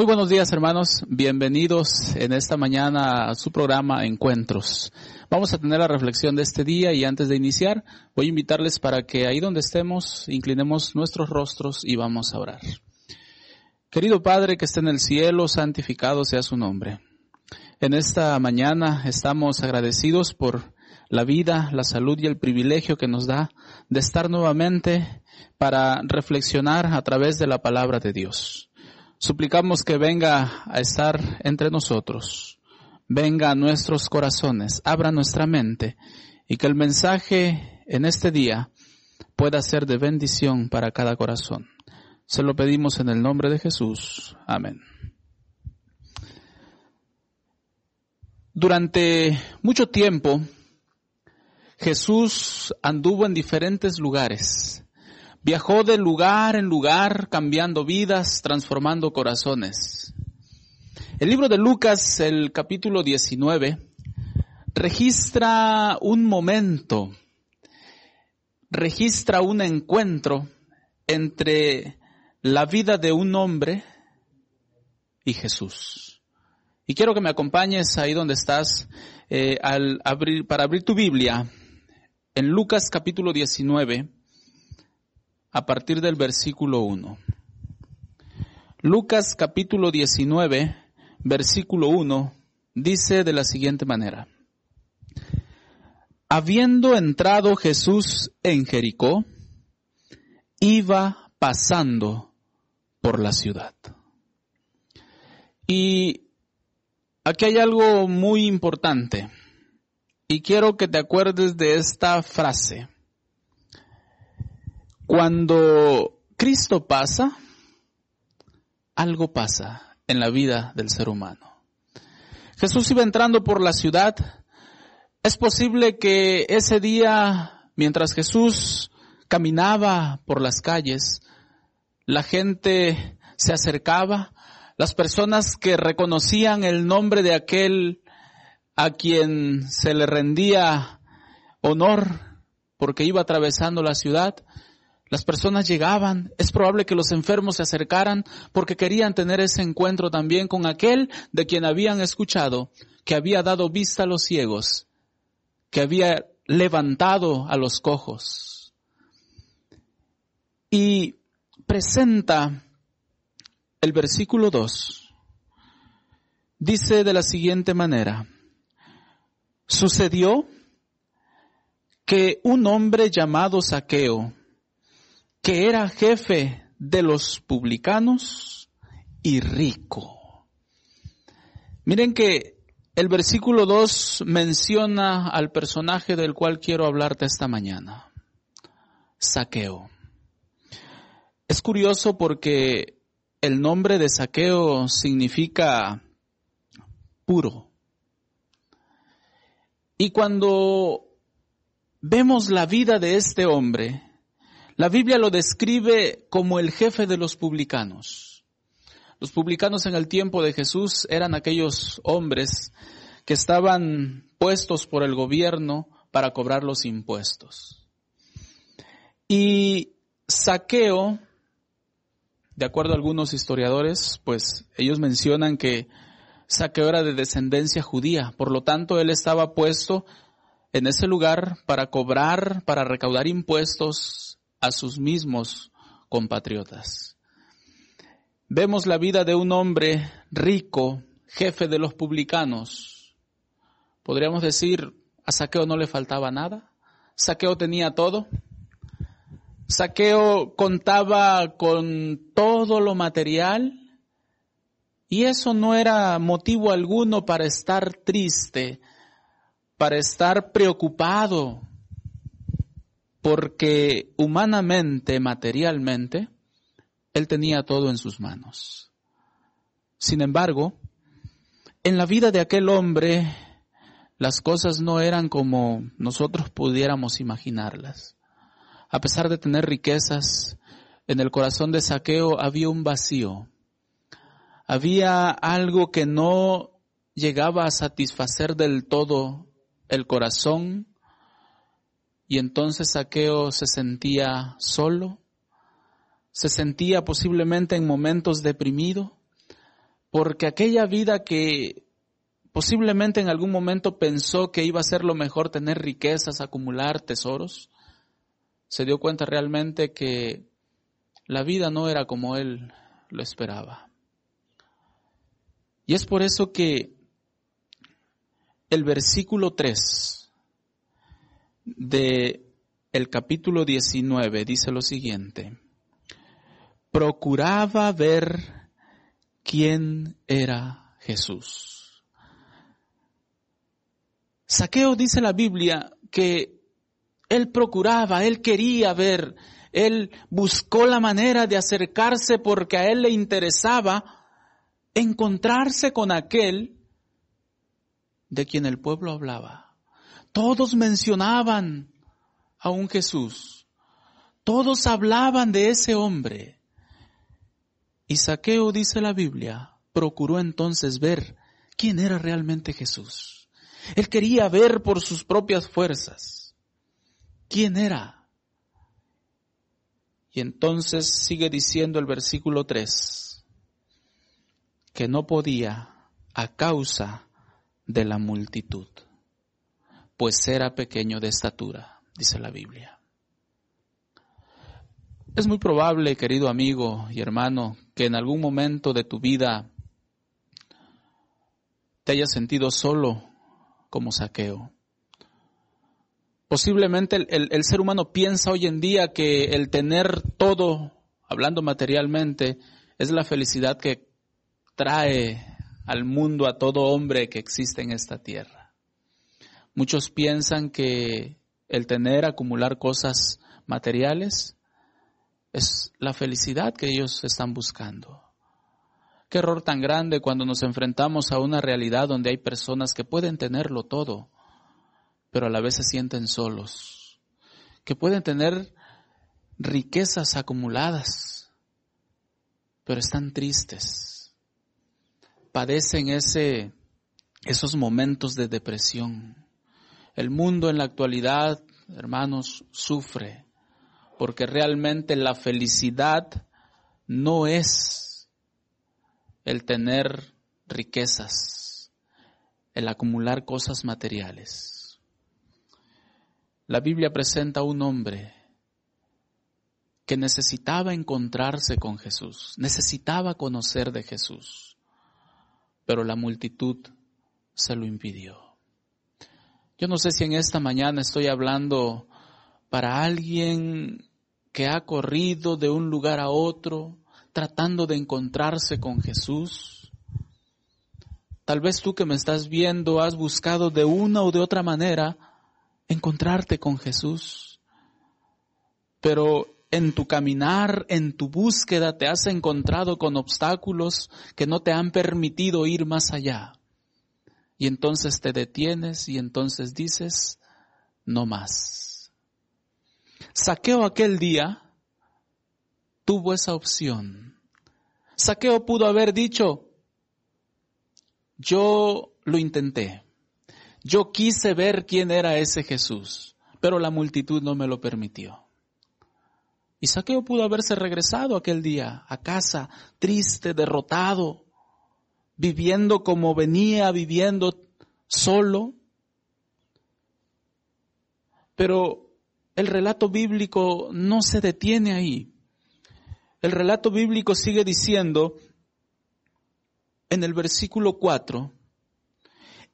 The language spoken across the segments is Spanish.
Muy buenos días hermanos, bienvenidos en esta mañana a su programa Encuentros. Vamos a tener la reflexión de este día y antes de iniciar voy a invitarles para que ahí donde estemos inclinemos nuestros rostros y vamos a orar. Querido Padre que esté en el cielo, santificado sea su nombre. En esta mañana estamos agradecidos por la vida, la salud y el privilegio que nos da de estar nuevamente para reflexionar a través de la palabra de Dios. Suplicamos que venga a estar entre nosotros, venga a nuestros corazones, abra nuestra mente y que el mensaje en este día pueda ser de bendición para cada corazón. Se lo pedimos en el nombre de Jesús. Amén. Durante mucho tiempo, Jesús anduvo en diferentes lugares Viajó de lugar en lugar, cambiando vidas, transformando corazones. El libro de Lucas, el capítulo 19, registra un momento, registra un encuentro entre la vida de un hombre y Jesús. Y quiero que me acompañes ahí donde estás eh, para abrir tu Biblia en Lucas capítulo 19 a partir del versículo 1. Lucas capítulo 19, versículo 1, dice de la siguiente manera. Habiendo entrado Jesús en Jericó, iba pasando por la ciudad. Y aquí hay algo muy importante. Y quiero que te acuerdes de esta frase. Cuando Cristo pasa, algo pasa en la vida del ser humano. Jesús iba entrando por la ciudad. Es posible que ese día, mientras Jesús caminaba por las calles, la gente se acercaba, las personas que reconocían el nombre de aquel a quien se le rendía honor porque iba atravesando la ciudad, las personas llegaban, es probable que los enfermos se acercaran porque querían tener ese encuentro también con aquel de quien habían escuchado, que había dado vista a los ciegos, que había levantado a los cojos. Y presenta el versículo 2. Dice de la siguiente manera, sucedió que un hombre llamado Saqueo, que era jefe de los publicanos y rico. Miren que el versículo 2 menciona al personaje del cual quiero hablarte esta mañana, Saqueo. Es curioso porque el nombre de Saqueo significa puro. Y cuando vemos la vida de este hombre, la Biblia lo describe como el jefe de los publicanos. Los publicanos en el tiempo de Jesús eran aquellos hombres que estaban puestos por el gobierno para cobrar los impuestos. Y Saqueo, de acuerdo a algunos historiadores, pues ellos mencionan que Saqueo era de descendencia judía, por lo tanto él estaba puesto en ese lugar para cobrar, para recaudar impuestos a sus mismos compatriotas. Vemos la vida de un hombre rico, jefe de los publicanos. Podríamos decir, a Saqueo no le faltaba nada. Saqueo tenía todo. Saqueo contaba con todo lo material y eso no era motivo alguno para estar triste, para estar preocupado, porque humanamente, materialmente, él tenía todo en sus manos. Sin embargo, en la vida de aquel hombre, las cosas no eran como nosotros pudiéramos imaginarlas. A pesar de tener riquezas, en el corazón de Saqueo había un vacío. Había algo que no llegaba a satisfacer del todo el corazón y entonces Saqueo se sentía solo, se sentía posiblemente en momentos deprimido, porque aquella vida que posiblemente en algún momento pensó que iba a ser lo mejor tener riquezas, acumular tesoros, se dio cuenta realmente que la vida no era como él lo esperaba. Y es por eso que el versículo 3 de el capítulo 19 dice lo siguiente. Procuraba ver quién era Jesús. Saqueo dice la Biblia que él procuraba, él quería ver, él buscó la manera de acercarse porque a él le interesaba encontrarse con aquel de quien el pueblo hablaba. Todos mencionaban a un Jesús. Todos hablaban de ese hombre. Y Saqueo, dice la Biblia, procuró entonces ver quién era realmente Jesús. Él quería ver por sus propias fuerzas quién era. Y entonces sigue diciendo el versículo 3, que no podía a causa de la multitud, pues era pequeño de estatura, dice la Biblia. Es muy probable, querido amigo y hermano, que en algún momento de tu vida te hayas sentido solo como saqueo. Posiblemente el, el, ser humano piensa hoy en día que el tener todo, hablando materialmente, es la felicidad que trae al mundo a todo hombre que existe en esta tierra. Muchos piensan que el tener, acumular cosas materiales, es la felicidad que ellos están buscando. Qué error tan grande cuando nos enfrentamos a una realidad donde hay personas que pueden tenerlo todo, pero a la vez se sienten solos, que pueden tener riquezas acumuladas, pero están tristes, padecen ese, esos momentos de depresión. El mundo en la actualidad, hermanos, sufre porque realmente la felicidad no es el tener riquezas, el acumular cosas materiales. La Biblia presenta a un hombre que necesitaba encontrarse con Jesús, necesitaba conocer de Jesús, pero la multitud se lo impidió. Yo no sé si en esta mañana estoy hablando para alguien que ha corrido de un lugar a otro tratando de encontrarse con Jesús. Tal vez tú que me estás viendo has buscado de una o de otra manera encontrarte con Jesús. Pero en tu caminar, en tu búsqueda, te has encontrado con obstáculos que no te han permitido ir más allá. Y entonces te detienes y entonces dices, no más Saqueo aquel día tuvo esa opción. Saqueo pudo haber dicho, yo lo intenté, yo quise ver quién era ese Jesús, pero la multitud no me lo permitió. Y Saqueo pudo haberse regresado aquel día a casa, triste, derrotado, viviendo como venía viviendo solo. Pero el relato bíblico no se detiene ahí. El relato bíblico sigue diciendo en el versículo 4,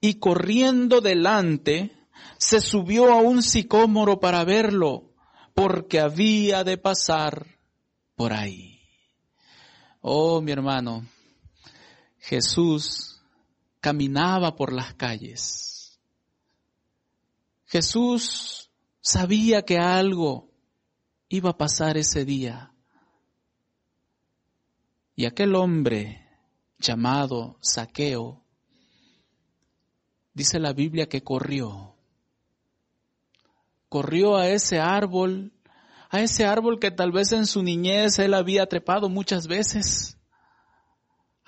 y corriendo delante, se subió a un sicómoro para verlo, porque había de pasar por ahí. Oh, mi hermano, Jesús caminaba por las calles. Jesús Sabía que algo iba a pasar ese día. Y aquel hombre llamado Saqueo, dice la Biblia que corrió. Corrió a ese árbol, a ese árbol que tal vez en su niñez él había trepado muchas veces.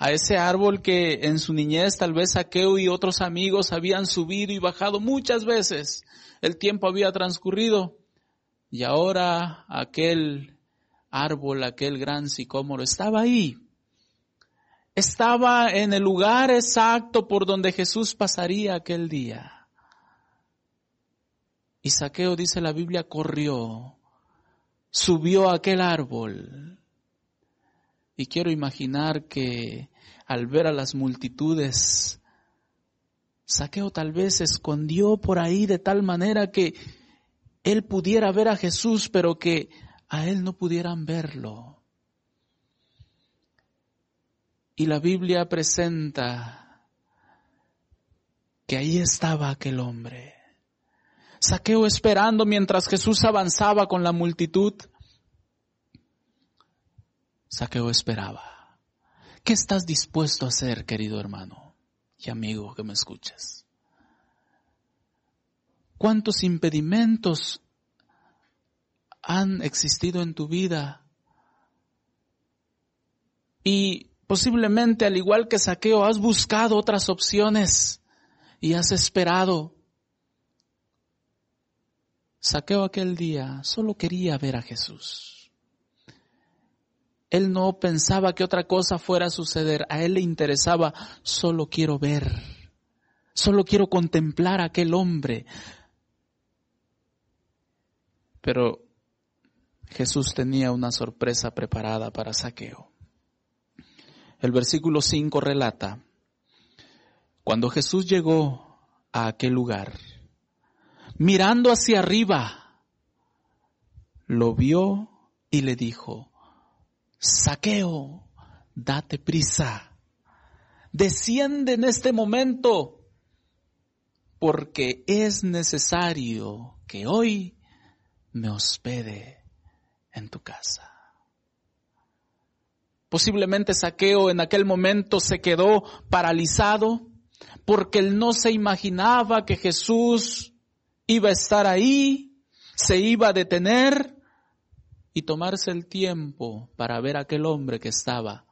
A ese árbol que en su niñez tal vez Saqueo y otros amigos habían subido y bajado muchas veces el tiempo había transcurrido y ahora aquel árbol, aquel gran sicómoro estaba ahí, estaba en el lugar exacto por donde Jesús pasaría aquel día. Y Saqueo, dice la Biblia, corrió, subió a aquel árbol. Y quiero imaginar que al ver a las multitudes, Saqueo tal vez se escondió por ahí de tal manera que él pudiera ver a Jesús, pero que a él no pudieran verlo. Y la Biblia presenta que ahí estaba aquel hombre. Saqueo esperando mientras Jesús avanzaba con la multitud. Saqueo esperaba. ¿Qué estás dispuesto a hacer, querido hermano? y amigo que me escuchas. ¿Cuántos impedimentos han existido en tu vida? Y posiblemente al igual que Saqueo has buscado otras opciones y has esperado. Saqueo aquel día solo quería ver a Jesús. Él no pensaba que otra cosa fuera a suceder. A él le interesaba, solo quiero ver, solo quiero contemplar a aquel hombre. Pero Jesús tenía una sorpresa preparada para Saqueo. El versículo 5 relata, cuando Jesús llegó a aquel lugar, mirando hacia arriba, lo vio y le dijo, Saqueo, date prisa. Desciende en este momento porque es necesario que hoy me hospede en tu casa. Posiblemente Saqueo en aquel momento se quedó paralizado porque él no se imaginaba que Jesús iba a estar ahí, se iba a detener y tomarse el tiempo para ver a aquel hombre que estaba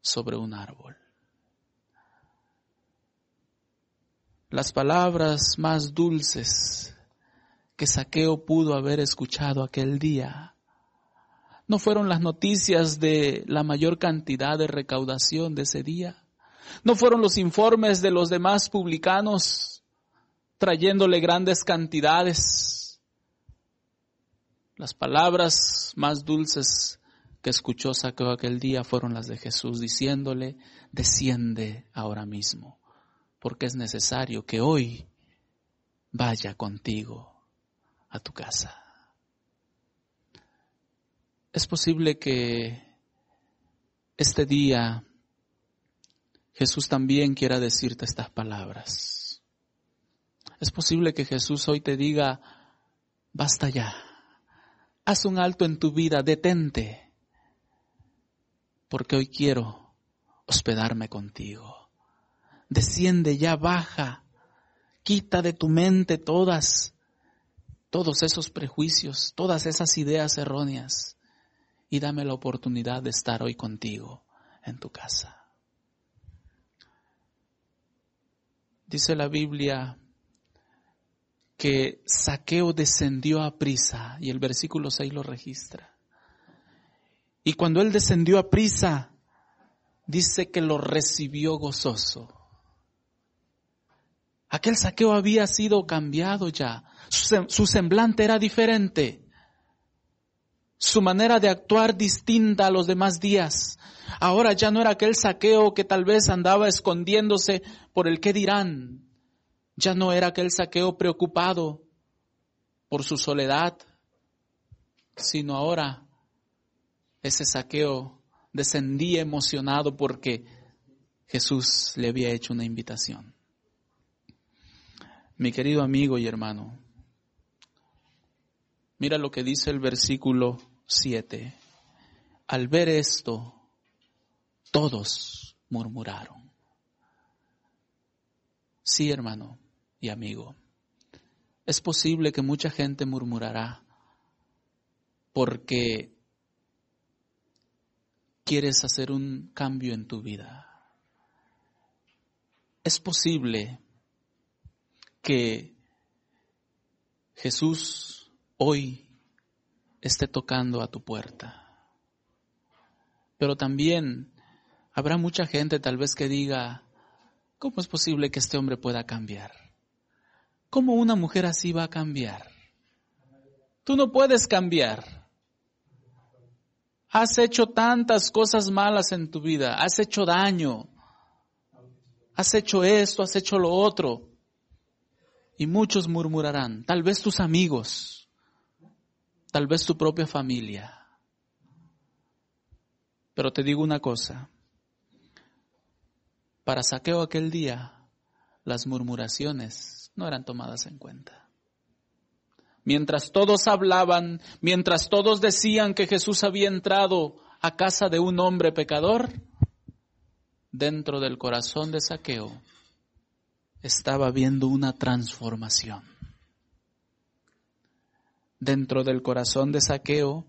sobre un árbol. Las palabras más dulces que Saqueo pudo haber escuchado aquel día no fueron las noticias de la mayor cantidad de recaudación de ese día, no fueron los informes de los demás publicanos trayéndole grandes cantidades, las palabras más dulces que escuchó Saqueo aquel día fueron las de Jesús diciéndole, desciende ahora mismo, porque es necesario que hoy vaya contigo a tu casa. Es posible que este día Jesús también quiera decirte estas palabras. Es posible que Jesús hoy te diga, basta ya haz un alto en tu vida, detente, porque hoy quiero hospedarme contigo. Desciende ya, baja, quita de tu mente todas, todos esos prejuicios, todas esas ideas erróneas y dame la oportunidad de estar hoy contigo en tu casa. Dice la Biblia que Saqueo descendió a prisa, y el versículo 6 lo registra. Y cuando él descendió a prisa, dice que lo recibió gozoso. Aquel saqueo había sido cambiado ya, su, semblante era diferente, su manera de actuar distinta a los demás días. Ahora ya no era aquel saqueo que tal vez andaba escondiéndose por el que dirán, ya no era aquel saqueo preocupado por su soledad, sino ahora ese saqueo descendía emocionado porque Jesús le había hecho una invitación. Mi querido amigo y hermano, mira lo que dice el versículo 7. Al ver esto, todos murmuraron. Sí, hermano, y amigo. Es posible que mucha gente murmurará porque quieres hacer un cambio en tu vida. Es posible que Jesús hoy esté tocando a tu puerta. Pero también Habrá mucha gente tal vez que diga, ¿cómo es posible que este hombre pueda cambiar? ¿Cómo una mujer así va a cambiar? Tú no puedes cambiar. Has hecho tantas cosas malas en tu vida, has hecho daño, has hecho esto, has hecho lo otro. Y muchos murmurarán, tal vez tus amigos, tal vez tu propia familia. Pero te digo una cosa, para saqueo aquel día, las murmuraciones no eran tomadas en cuenta. Mientras todos hablaban, mientras todos decían que Jesús había entrado a casa de un hombre pecador, dentro del corazón de Saqueo estaba habiendo una transformación. Dentro del corazón de Saqueo,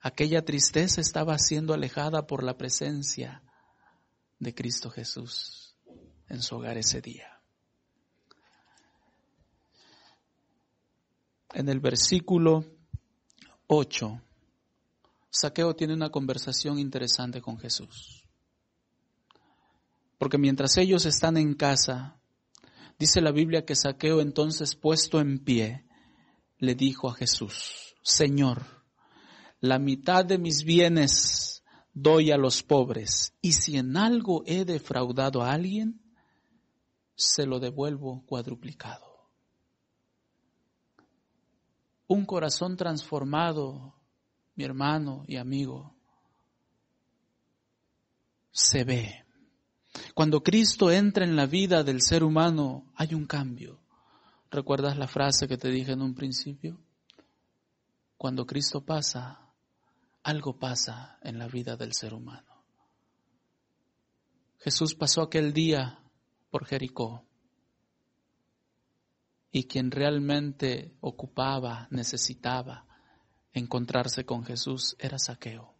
aquella tristeza estaba siendo alejada por la presencia de Cristo Jesús en su hogar ese día. En el versículo 8, Saqueo tiene una conversación interesante con Jesús. Porque mientras ellos están en casa, dice la Biblia que Saqueo entonces puesto en pie, le dijo a Jesús, Señor, la mitad de mis bienes doy a los pobres, y si en algo he defraudado a alguien, se lo devuelvo cuadruplicado. Un corazón transformado, mi hermano y amigo, se ve. Cuando Cristo entra en la vida del ser humano, hay un cambio. ¿Recuerdas la frase que te dije en un principio? Cuando Cristo pasa, algo pasa en la vida del ser humano. Jesús pasó aquel día por Jericó y quien realmente ocupaba, necesitaba encontrarse con Jesús era Saqueo.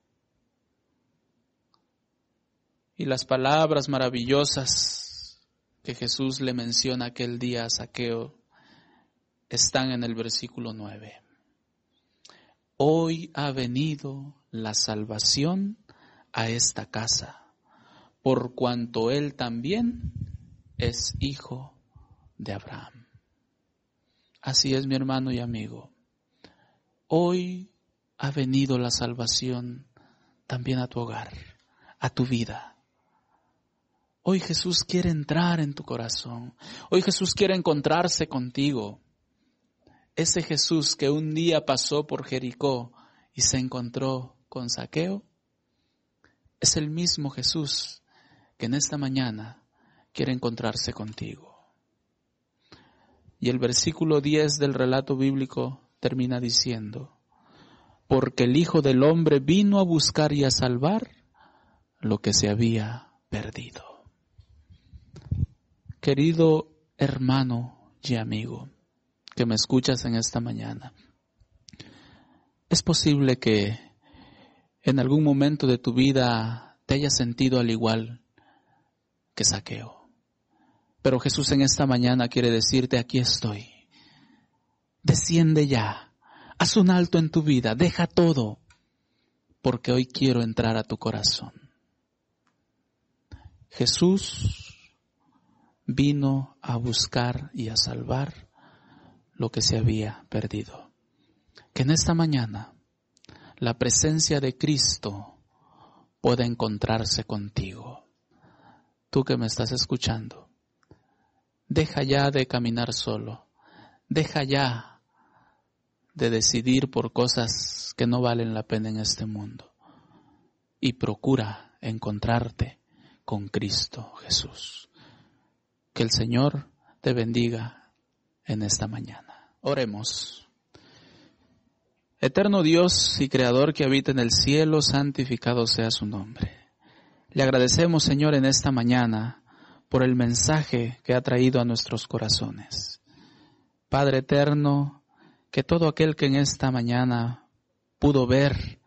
Y las palabras maravillosas que Jesús le menciona aquel día a Saqueo están en el versículo 9 hoy ha venido la salvación a esta casa, por cuanto él también es hijo de Abraham. Así es mi hermano y amigo. Hoy ha venido la salvación también a tu hogar, a tu vida. Hoy Jesús quiere entrar en tu corazón. Hoy Jesús quiere encontrarse contigo. Ese Jesús que un día pasó por Jericó y se encontró con Saqueo, es el mismo Jesús que en esta mañana quiere encontrarse contigo. Y el versículo 10 del relato bíblico termina diciendo, porque el Hijo del Hombre vino a buscar y a salvar lo que se había perdido. Querido hermano y amigo, que me escuchas en esta mañana. Es posible que en algún momento de tu vida te hayas sentido al igual que saqueo. Pero Jesús en esta mañana quiere decirte, aquí estoy. Desciende ya, haz un alto en tu vida, deja todo, porque hoy quiero entrar a tu corazón. Jesús vino a buscar y a salvar lo que se había perdido. Que en esta mañana la presencia de Cristo pueda encontrarse contigo. Tú que me estás escuchando, deja ya de caminar solo, deja ya de decidir por cosas que no valen la pena en este mundo y procura encontrarte con Cristo Jesús. Que el Señor te bendiga en esta mañana. Oremos. Eterno Dios y Creador que habita en el cielo, santificado sea su nombre. Le agradecemos, Señor, en esta mañana por el mensaje que ha traído a nuestros corazones. Padre eterno, que todo aquel que en esta mañana pudo ver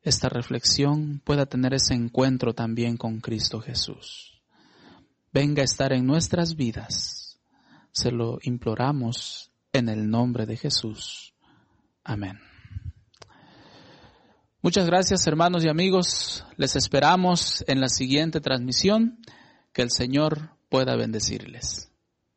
esta reflexión pueda tener ese encuentro también con Cristo Jesús. Venga a estar en nuestras vidas se lo imploramos en el nombre de Jesús. Amén. Muchas gracias hermanos y amigos. Les esperamos en la siguiente transmisión. Que el Señor pueda bendecirles.